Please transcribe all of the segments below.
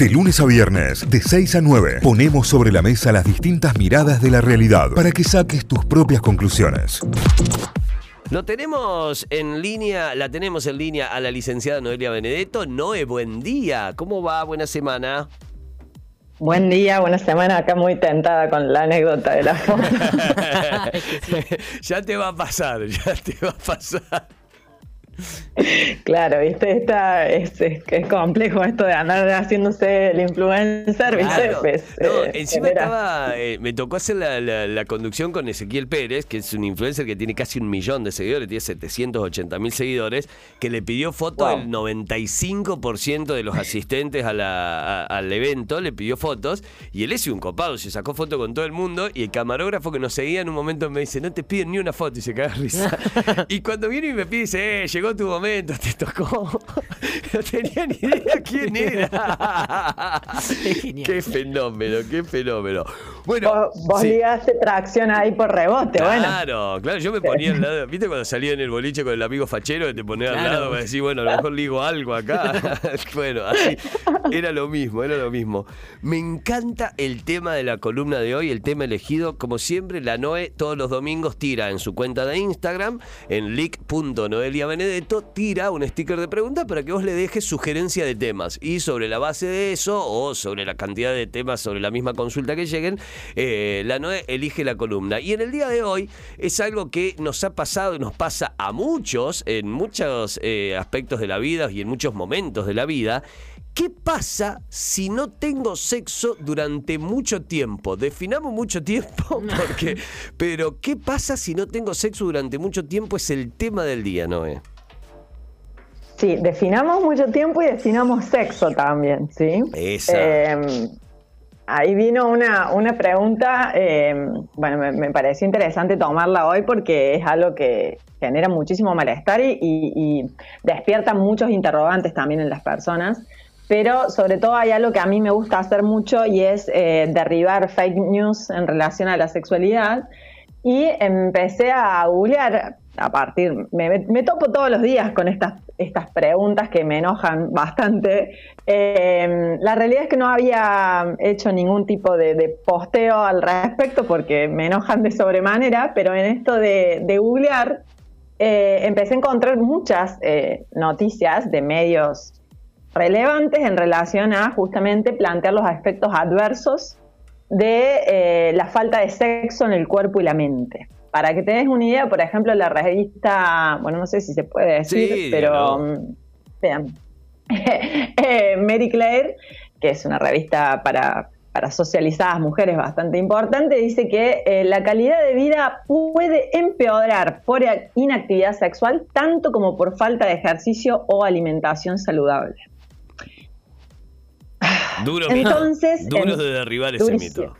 De lunes a viernes, de 6 a 9, ponemos sobre la mesa las distintas miradas de la realidad para que saques tus propias conclusiones. Lo tenemos en línea, la tenemos en línea a la licenciada Noelia Benedetto. Noé, buen día. ¿Cómo va? Buena semana. Buen día, buena semana. Acá muy tentada con la anécdota de la foto. ya te va a pasar, ya te va a pasar. Claro, viste, Esta, es, es, complejo esto de andar haciéndose el influencer, ¿viste? Pues, eh, encima estaba, eh, me tocó hacer la, conducción con Ezequiel Pérez, que es un influencer que tiene casi un millón de seguidores, tiene 780 mil seguidores, que le pidió foto al 95% de los asistentes al evento, le pidió fotos, y él es un copado, se sacó foto con todo el mundo, y el camarógrafo que nos seguía en un momento me dice, no te piden ni una foto, y se caga risa. y cuando viene y me pide, dice, eh, llegó tu momento, te tocó. No tenía ni idea quién era. qué fenómeno, qué fenómeno. Bueno, vos, ligaste tracción ahí por rebote, claro, bueno. Claro, claro, yo me ponía al lado. ¿Viste cuando salía en el boliche con el amigo fachero que te ponía al lado para decir, bueno, a lo mejor ligo algo acá? bueno, así. Era lo mismo, era lo mismo. Me encanta el tema de la columna de hoy, el tema elegido. Como siempre, la Noe todos los domingos tira en su cuenta de Instagram, en leak.noeliabenedetto tira un sticker de pregunta para que vos le dejes sugerencia de temas. Y sobre la base de eso, o sobre la cantidad de temas sobre la misma consulta que lleguen, eh, la NOE elige la columna. Y en el día de hoy es algo que nos ha pasado y nos pasa a muchos, en muchos eh, aspectos de la vida y en muchos momentos de la vida. ¿Qué pasa si no tengo sexo durante mucho tiempo? Definamos mucho tiempo, porque, pero ¿qué pasa si no tengo sexo durante mucho tiempo? Es el tema del día, Noé. Sí, definamos mucho tiempo y definamos sexo también, ¿sí? Em, ahí vino una, una pregunta, em, bueno, me, pareció interesante tomarla hoy porque es algo que genera muchísimo malestar y, despierta muchos interrogantes también en las personas. Pero sobre todo hay algo que a mí me gusta hacer mucho y es eh, derribar fake news en relación a la sexualidad. Y empecé a googlear a partir, me, topo todos los días con estas, estas preguntas que me enojan bastante. Em, la realidad es que no había hecho ningún tipo de, posteo al respecto porque me enojan de sobremanera, pero en esto de, de googlear eh, empecé a encontrar muchas eh, noticias de medios relevantes en relación a justamente plantear los aspectos adversos de eh, la falta de sexo en el cuerpo y la mente. Para que te des una idea, por ejemplo, la revista, bueno, no sé si se puede decir, pero mm, vean, eh, Mary Claire, que es una revista para, para socializadas mujeres bastante importante, dice que eh, la calidad de vida puede empeorar por inactividad sexual tanto como por falta de ejercicio o alimentación saludable. Duro Entonces, Duro de derribar ese mito.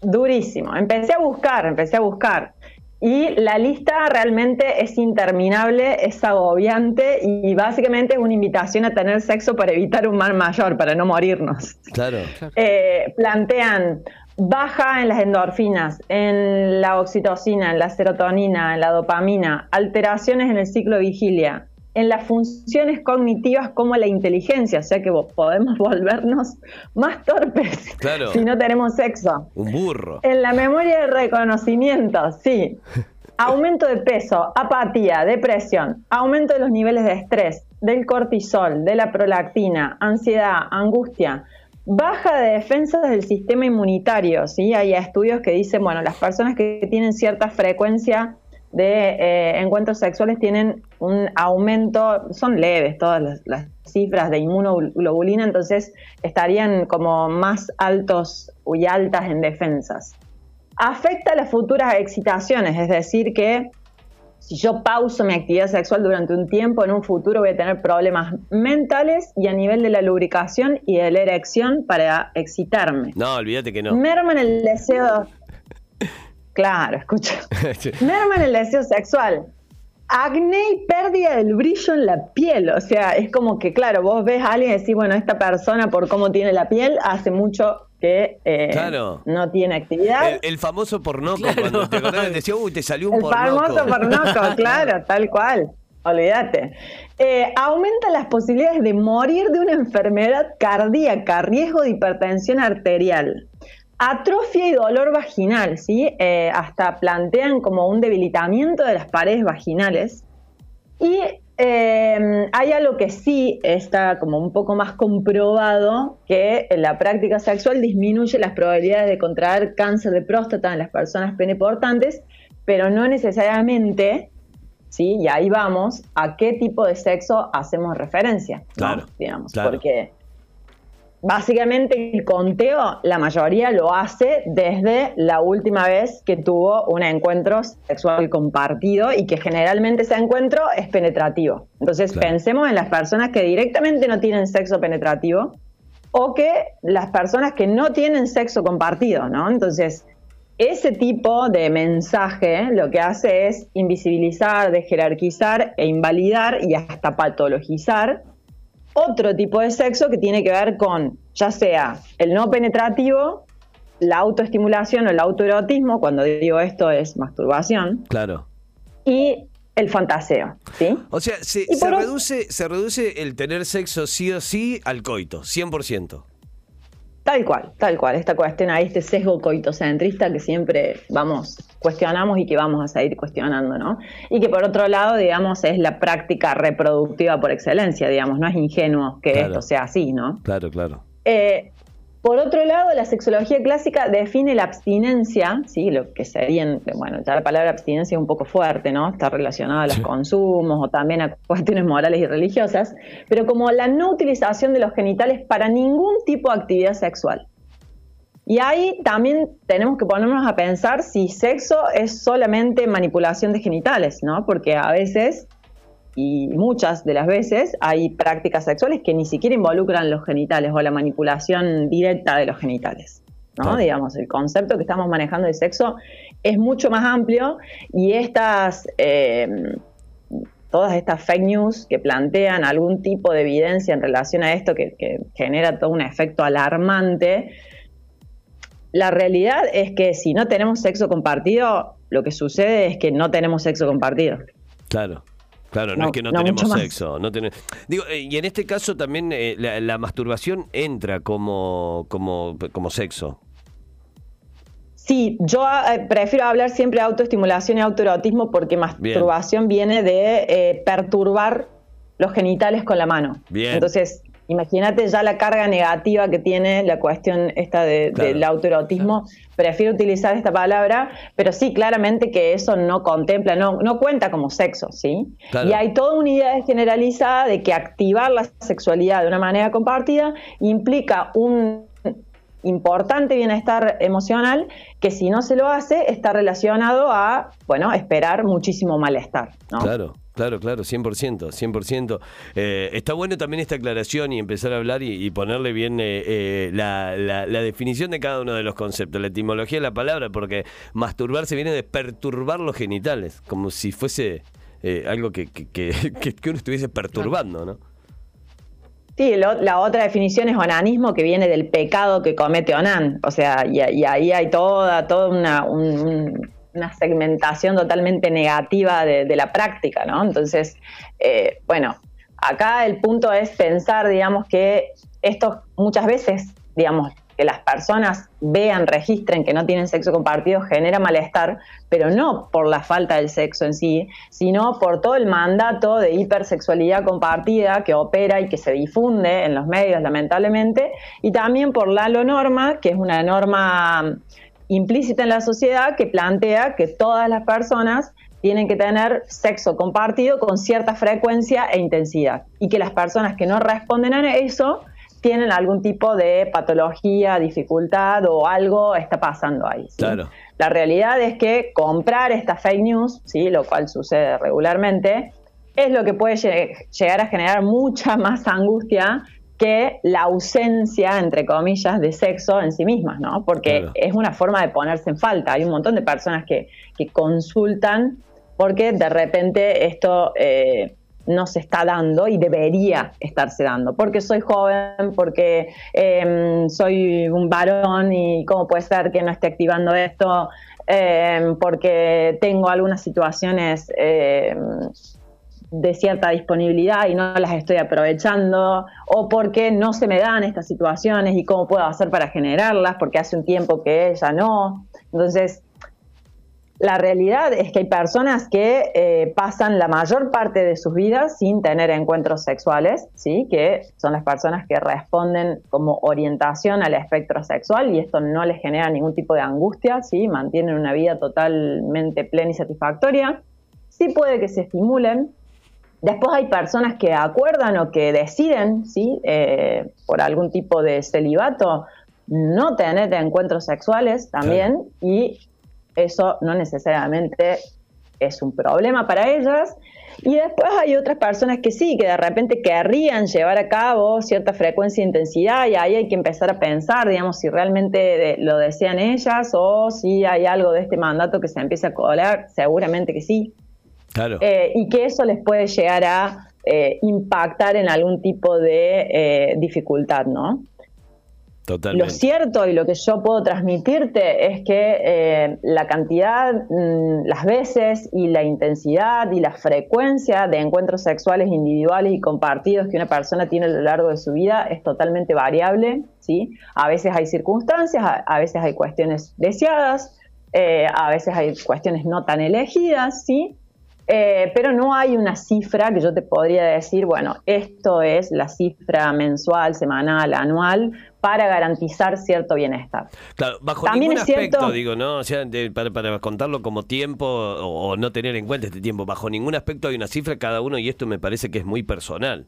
Durísimo. Empecé a buscar, empecé a buscar. Y la lista realmente es interminable, es agobiante y básicamente es una invitación a tener sexo para evitar un mal mayor, para no morirnos. Claro. Eh, plantean baja en las endorfinas, en la oxitocina, en la serotonina, en la dopamina, alteraciones en el ciclo de vigilia, en las funciones cognitivas como la inteligencia, o sea que podemos volvernos más torpes si no tenemos sexo. Un burro. En la memoria de reconocimiento, sí. Aumento de peso, apatía, depresión, aumento de los niveles de estrés, del cortisol, de la prolactina, ansiedad, angustia, baja de defensas del sistema inmunitario, ¿sí? Hay estudios que dicen, bueno, las personas que tienen cierta frecuencia de eh, encuentros sexuales tienen un aumento, son leves todas las, cifras de inmunoglobulina, entonces estarían como más altos y altas en defensas. Afecta las futuras excitaciones, es decir, que si yo pauso mi actividad sexual durante un tiempo, en un futuro voy a tener problemas mentales y a nivel de la lubricación y de la erección para excitarme. No, olvídate que no. Merman el deseo Claro, escucha. Merman el deseo sexual. Acné y pérdida del brillo en la piel. O sea, es como que, claro, vos ves a alguien y decís, bueno, esta persona por cómo tiene la piel hace mucho que eh, no tiene actividad. El, famoso pornoco, cuando te acordás, decía, uy, te salió un el pornoco. El famoso pornoco, claro, tal cual. olvídate. Eh, aumenta las posibilidades de morir de una enfermedad cardíaca, riesgo de hipertensión arterial, atrofia y dolor vaginal, ¿sí? Eh, hasta plantean como un debilitamiento de las paredes vaginales. Y eh, hay algo que sí está como un poco más comprobado, que en la práctica sexual disminuye las probabilidades de contraer cáncer de próstata en las personas peneportantes, pero no necesariamente ¿sí? Y ahí vamos a qué tipo de sexo hacemos referencia, claro, digamos, porque básicamente el conteo la mayoría lo hace desde la última vez que tuvo un encuentro sexual compartido y que generalmente ese encuentro es penetrativo. Entonces pensemos en las personas que directamente no tienen sexo penetrativo o que las personas que no tienen sexo compartido, ¿no? Entonces, ese tipo de mensaje lo que hace es invisibilizar, jerarquizar e invalidar y hasta patologizar otro tipo de sexo que tiene que ver con ya sea el no penetrativo, la autoestimulación o el autoerotismo, cuando digo esto es masturbación. Claro. Y el fantaseo, ¿sí? O sea, se, reduce, se reduce el tener sexo sí o sí al coito, 100%. Tal cual, tal cual. Esta cuestión ahí, este sesgo coitocentrista que siempre vamos, cuestionamos y que vamos a seguir cuestionando, ¿no? Y que por otro lado, digamos, es la práctica reproductiva por excelencia, digamos, no es ingenuo que esto sea así, ¿no? Claro, claro. Eh, por otro lado, la sexología clásica define la abstinencia, ¿sí? lo que serían, bueno, ya la palabra abstinencia es un poco fuerte, ¿no? Está relacionada a los consumos o también a cuestiones morales y religiosas, pero como la no utilización de los genitales para ningún tipo de actividad sexual. Y ahí también tenemos que ponernos a pensar si sexo es solamente manipulación de genitales, ¿no? Porque a veces y muchas de las veces hay prácticas sexuales que ni siquiera involucran los genitales o la manipulación directa de los genitales. ¿no? Digamos, el concepto que estamos manejando de sexo es mucho más amplio y estas, em, todas estas fake news que plantean algún tipo de evidencia en relación a esto que, que genera todo un efecto alarmante, la realidad es que si no tenemos sexo compartido, lo que sucede es que no tenemos sexo compartido. Claro. Claro, no, es que no, tenemos sexo. No Digo, eh, y en este caso también eh, la, masturbación entra como, como, como sexo. Sí, yo eh, prefiero hablar siempre de autoestimulación y autoerotismo porque masturbación viene de perturbar los genitales con la mano. Bien. Entonces, Imagínate ya la carga negativa que tiene la cuestión esta del autoerotismo. Prefiero utilizar esta palabra, pero sí, claramente que eso no contempla, no, no cuenta como sexo, ¿sí? Y hay toda una idea generalizada de que activar la sexualidad de una manera compartida implica un importante bienestar emocional que si no se lo hace está relacionado a, bueno, esperar muchísimo malestar, ¿no? Claro. Claro, claro, 100%, 100%. Eh, está bueno también esta aclaración y empezar a hablar y, ponerle bien eh, eh, la, definición de cada uno de los conceptos, la etimología de la palabra, porque masturbarse viene de perturbar los genitales, como si fuese algo que, que, uno estuviese perturbando, ¿no? Sí, la otra definición es onanismo, que viene del pecado que comete Onan. O sea, y, ahí hay toda, toda una, un, una segmentación totalmente negativa de, la práctica, ¿no? Entonces, eh, bueno, acá el punto es pensar, digamos, que esto muchas veces, digamos, que las personas vean, registren que no tienen sexo compartido genera malestar, pero no por la falta del sexo en sí, sino por todo el mandato de hipersexualidad compartida que opera y que se difunde en los medios, lamentablemente, y también por la norma, que es una norma implícita en la sociedad que plantea que todas las personas tienen que tener sexo compartido con cierta frecuencia e intensidad y que las personas que no responden a eso tienen algún tipo de patología, dificultad o algo está pasando ahí. Claro. La realidad es que comprar esta fake news, ¿sí? lo cual sucede regularmente, es lo que puede llegar a generar mucha más angustia que la ausencia, entre comillas, de sexo en sí mismas, ¿no? Porque es una forma de ponerse en falta. Hay un montón de personas que, consultan porque de repente esto eh, no se está dando y debería estarse dando. Porque soy joven, porque em, soy un varón y cómo puede ser que no esté activando esto, em, porque tengo algunas situaciones em, de cierta disponibilidad y no las estoy aprovechando, o porque no se me dan estas situaciones y cómo puedo hacer para generarlas, porque hace un tiempo que ella no. Entonces, la realidad es que hay personas que eh, pasan la mayor parte de sus vidas sin tener encuentros sexuales, ¿sí? que son las personas que responden como orientación al espectro sexual y esto no les genera ningún tipo de angustia, ¿sí? mantienen una vida totalmente plena y satisfactoria. Sí puede que se estimulen. Después hay personas que acuerdan o que deciden, ¿sí? Eh, por algún tipo de celibato, no tener encuentros sexuales también y eso no necesariamente es un problema para ellas. Y después hay otras personas que sí, que de repente querrían llevar a cabo cierta frecuencia e intensidad y ahí hay que empezar a pensar, digamos, si realmente lo desean ellas o si hay algo de este mandato que se empieza a colar, seguramente que sí. Claro. Eh, y que eso les puede llegar a eh, impactar en algún tipo de eh, dificultad, ¿no? Lo cierto y lo que yo puedo transmitirte es que la cantidad, mm, las veces y la intensidad y la frecuencia de encuentros sexuales individuales y compartidos que una persona tiene a lo largo de su vida es totalmente variable. ¿sí? A veces hay circunstancias, a, veces hay cuestiones deseadas, a veces hay cuestiones no tan elegidas, ¿sí? Eh, pero no hay una cifra que yo te podría decir, bueno, esto es la cifra mensual, semanal, anual, para garantizar cierto bienestar. Claro, bajo ningún aspecto, digo, ¿no? O sea, para, contarlo como tiempo o, no tener en cuenta este tiempo, bajo ningún aspecto hay una cifra cada uno y esto me parece que es muy personal.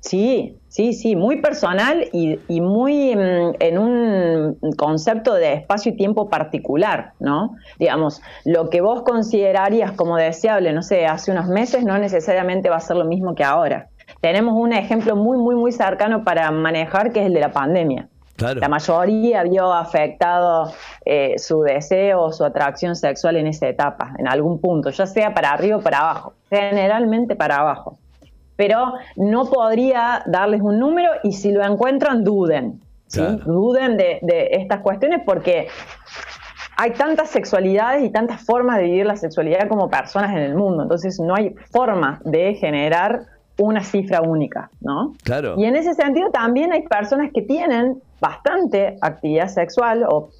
Sí, sí, sí, muy personal y, muy mm, en un concepto de espacio y tiempo particular, ¿no? Digamos, lo que vos considerarías como deseable, no sé, hace unos meses no necesariamente va a ser lo mismo que ahora. Tenemos un ejemplo muy, muy, muy cercano para manejar que es el de la pandemia. La mayoría vio afectado eh, su deseo o su atracción sexual en esa etapa, en algún punto, ya sea para arriba o para abajo, generalmente para abajo pero no podría darles un número y si lo encuentran, duden. Duden de, estas cuestiones porque hay tantas sexualidades y tantas formas de vivir la sexualidad como personas en el mundo. Entonces no hay forma de generar una cifra única, ¿no? Claro. Y en ese sentido también hay personas que tienen bastante actividad sexual o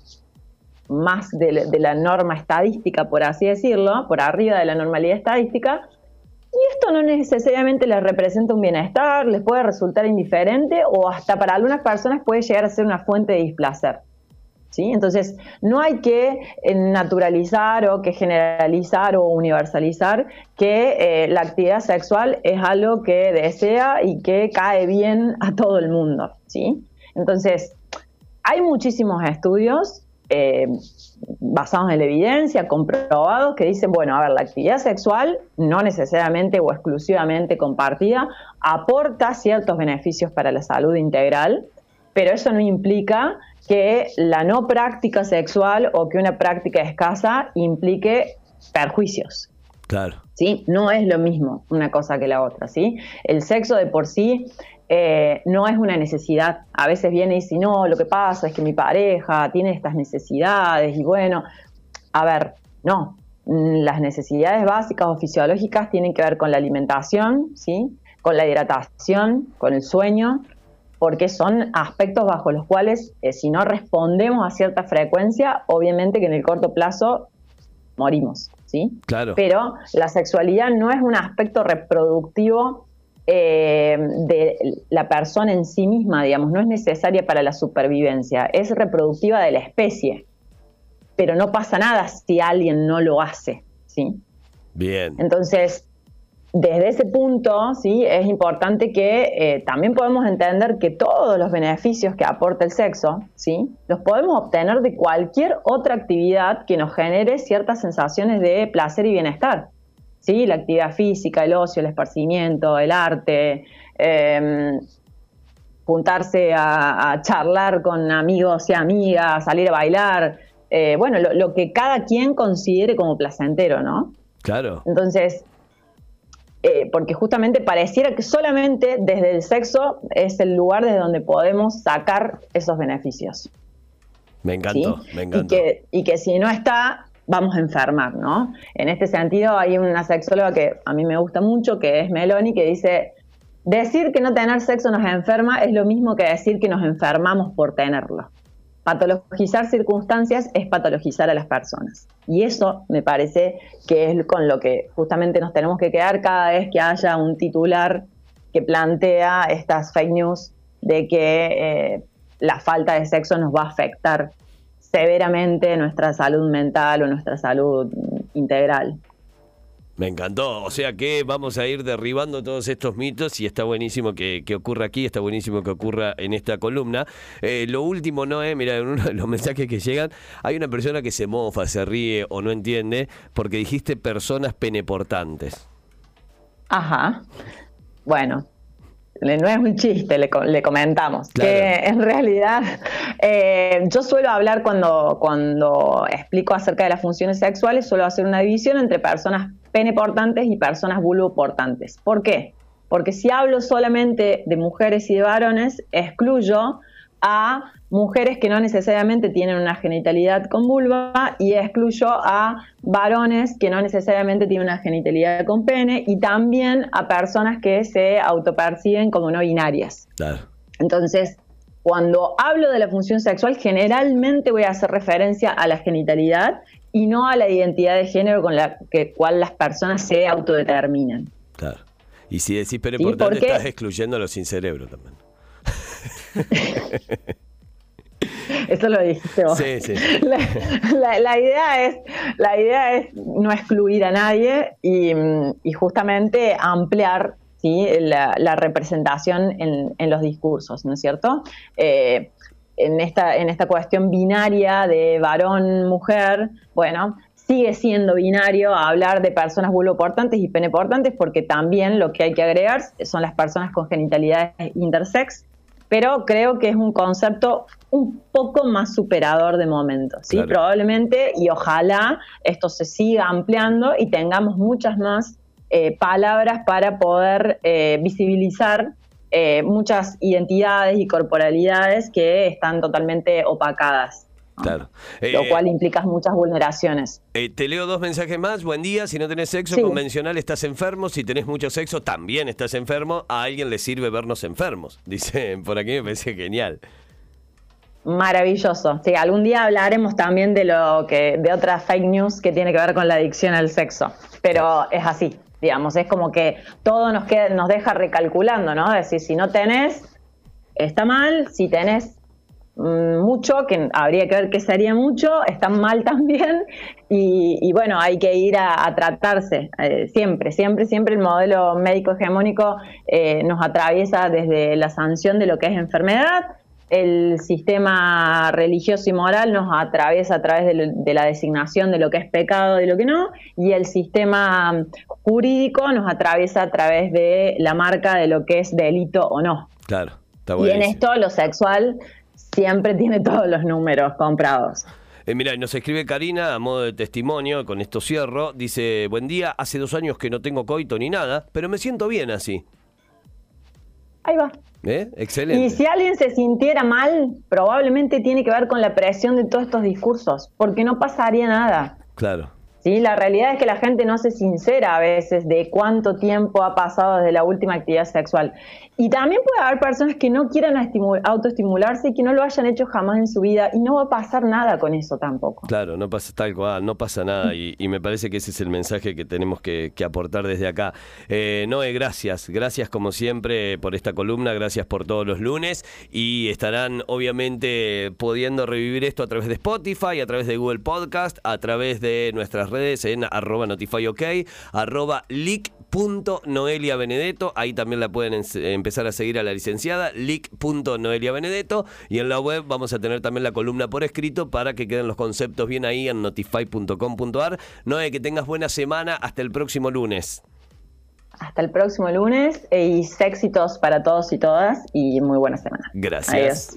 más de, la norma estadística, por así decirlo, por arriba de la normalidad estadística, y esto no necesariamente les representa un bienestar, les puede resultar indiferente o hasta para algunas personas puede llegar a ser una fuente de displacer. ¿sí? Entonces, no hay que eh, naturalizar o que generalizar o universalizar que eh, la actividad sexual es algo que desea y que cae bien a todo el mundo. ¿sí? Entonces, hay muchísimos estudios eh, basados en la evidencia, comprobados, que dicen, bueno, a ver, la actividad sexual, no necesariamente o exclusivamente compartida, aporta ciertos beneficios para la salud integral, pero eso no implica que la no práctica sexual o que una práctica escasa implique perjuicios. Claro. ¿Sí? No es lo mismo una cosa que la otra, ¿sí? El sexo de por sí eh, no es una necesidad. A veces viene y dice, no, lo que pasa es que mi pareja tiene estas necesidades y bueno, a ver, no, mm, las necesidades básicas o fisiológicas tienen que ver con la alimentación, ¿sí? con la hidratación, con el sueño, porque son aspectos bajo los cuales eh, si no respondemos a cierta frecuencia, obviamente que en el corto plazo morimos, ¿sí? Claro. Pero la sexualidad no es un aspecto reproductivo eh, de la persona en sí misma, digamos, no es necesaria para la supervivencia, es reproductiva de la especie. Pero no pasa nada si alguien no lo hace, ¿sí? Bien. Entonces, desde ese punto, sí, es importante que eh, también podemos entender que todos los beneficios que aporta el sexo, sí, los podemos obtener de cualquier otra actividad que nos genere ciertas sensaciones de placer y bienestar. ¿Sí? La actividad física, el ocio, el esparcimiento, el arte, em, juntarse a, charlar con amigos y amigas, salir a bailar, eh, bueno, lo, que cada quien considere como placentero, ¿no? Claro. Entonces, eh, porque justamente pareciera que solamente desde el sexo es el lugar desde donde podemos sacar esos beneficios. Me encantó, me encantó. Y que, y que si no está, vamos a enfermar, ¿no? En este sentido hay una sexóloga que a mí me gusta mucho, que es Meloni, que dice, decir que no tener sexo nos enferma es lo mismo que decir que nos enfermamos por tenerlo. Patologizar circunstancias es patologizar a las personas. Y eso me parece que es con lo que justamente nos tenemos que quedar cada vez que haya un titular que plantea estas fake news de que eh, la falta de sexo nos va a afectar severamente nuestra salud mental o nuestra salud integral. Me encantó, o sea que vamos a ir derribando todos estos mitos y está buenísimo que, ocurra aquí, está buenísimo que ocurra en esta columna. Eh, lo último, no es, mira, en uno de los mensajes que llegan, hay una persona que se mofa, se ríe o no entiende porque dijiste personas peneportantes. Ajá. Bueno, no es un chiste, le, comentamos. Que en realidad eh, yo suelo hablar cuando, cuando explico acerca de las funciones sexuales, suelo hacer una división entre personas peneportantes y personas vulvoportantes. ¿Por qué? Porque si hablo solamente de mujeres y de varones, excluyo a mujeres que no necesariamente tienen una genitalidad con vulva y excluyo a varones que no necesariamente tienen una genitalidad con pene y también a personas que se autoperciben como no binarias. Entonces, cuando hablo de la función sexual, generalmente voy a hacer referencia a la genitalidad y no a la identidad de género con la que, cual las personas se autodeterminan. Claro. Y si decís pero importante, estás excluyendo a los sin cerebro también. Eso lo dijiste vos. Sí, sí. La, idea es, la idea es no excluir a nadie y, justamente ampliar ¿sí? la, representación en, los discursos, ¿no es cierto? Eh, en, esta, en esta cuestión binaria de varón-mujer, bueno, sigue siendo binario hablar de personas vulvoportantes y peneportantes porque también lo que hay que agregar son las personas con genitalidades intersex pero creo que es un concepto un poco más superador de momento, ¿sí? Probablemente y ojalá esto se siga ampliando y tengamos muchas más eh, palabras para poder eh, visibilizar eh, muchas identidades y corporalidades que están totalmente opacadas. Claro. Lo eh, cual implica muchas vulneraciones. Eh, te leo dos mensajes más. Buen día. Si no tenés sexo convencional, estás enfermo. Si tenés mucho sexo, también estás enfermo. A alguien le sirve vernos enfermos. Dice, por aquí me parece genial. Maravilloso. Sí, algún día hablaremos también de lo que, de otras fake news que tiene que ver con la adicción al sexo. Pero es así, digamos, es como que todo nos queda, nos deja recalculando, ¿no? Es decir, si no tenés, está mal, si tenés mucho, que habría que ver qué sería mucho, están mal también y, bueno, hay que ir a, tratarse eh, siempre, siempre, siempre el modelo médico hegemónico eh, nos atraviesa desde la sanción de lo que es enfermedad, el sistema religioso y moral nos atraviesa a través de, la designación de lo que es pecado y lo que no, y el sistema jurídico nos atraviesa a través de la marca de lo que es delito o no. Claro. y en esto lo sexual siempre tiene todos los números comprados. Eh, mira, nos escribe Karina a modo de testimonio, con esto cierro. Dice, buen día, hace dos años que no tengo coito ni nada, pero me siento bien así. Ahí va. ¿Eh? Excelente. Y si alguien se sintiera mal, probablemente tiene que ver con la presión de todos estos discursos, porque no pasaría nada. Claro. ¿Sí? La realidad es que la gente no se sincera a veces de cuánto tiempo ha pasado desde la última actividad sexual. Y también puede haber personas que no quieran autoestimularse y que no lo hayan hecho jamás en su vida y no va a pasar nada con eso tampoco. Claro, no pasa tal cual, no pasa nada y, me parece que ese es el mensaje que tenemos que, aportar desde acá. Eh, Noé, gracias, gracias como siempre por esta columna, gracias por todos los lunes y estarán obviamente pudiendo revivir esto a través de Spotify, a través de Google Podcast, a través de nuestras redes en arroba notifyok, arroba leak.noeliabenedetto, ahí también la pueden empezar a seguir a la licenciada, leak.noeliabenedetto, y en la web vamos a tener también la columna por escrito para que queden los conceptos bien ahí en notify.com.ar. Noé, que tengas buena semana, hasta el próximo lunes. Hasta el próximo lunes y éxitos para todos y todas y muy buena semana. Gracias.